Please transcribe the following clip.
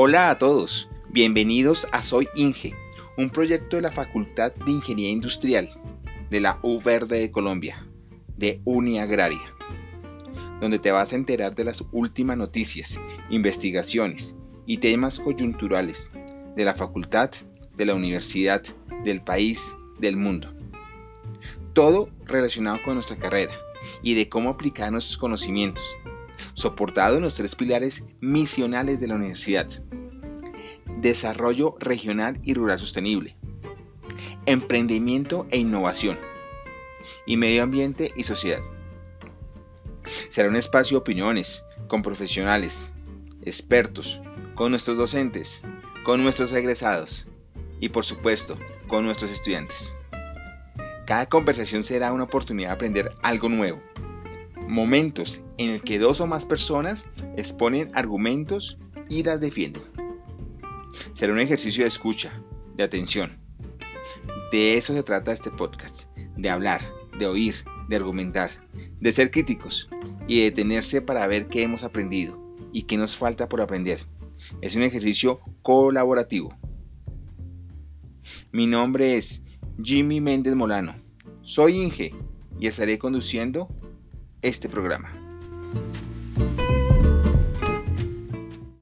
Hola a todos, bienvenidos a Soy Inge, un proyecto de la Facultad de Ingeniería Industrial de la U Verde de Colombia, de Uniagraria, donde te vas a enterar de las últimas noticias, investigaciones y temas coyunturales de la facultad, de la universidad, del país, del mundo. Todo relacionado con nuestra carrera y de cómo aplicar nuestros conocimientos, soportado en los tres pilares misionales de la universidad. Desarrollo regional y rural sostenible, emprendimiento e innovación, y medio ambiente y sociedad. Será un espacio de opiniones con profesionales, expertos, con nuestros docentes, con nuestros egresados y por supuesto con nuestros estudiantes. Cada conversación será una oportunidad de aprender algo nuevo. Momentos en el que dos o más personas exponen argumentos y las defienden. Será un ejercicio de escucha, de atención. De eso se trata este podcast, de hablar, de oír, de argumentar, de ser críticos y de detenerse para ver qué hemos aprendido y qué nos falta por aprender. Es un ejercicio colaborativo. Mi nombre es Jimmy Méndez Molano. Soy Inge y estaré conduciendo este programa.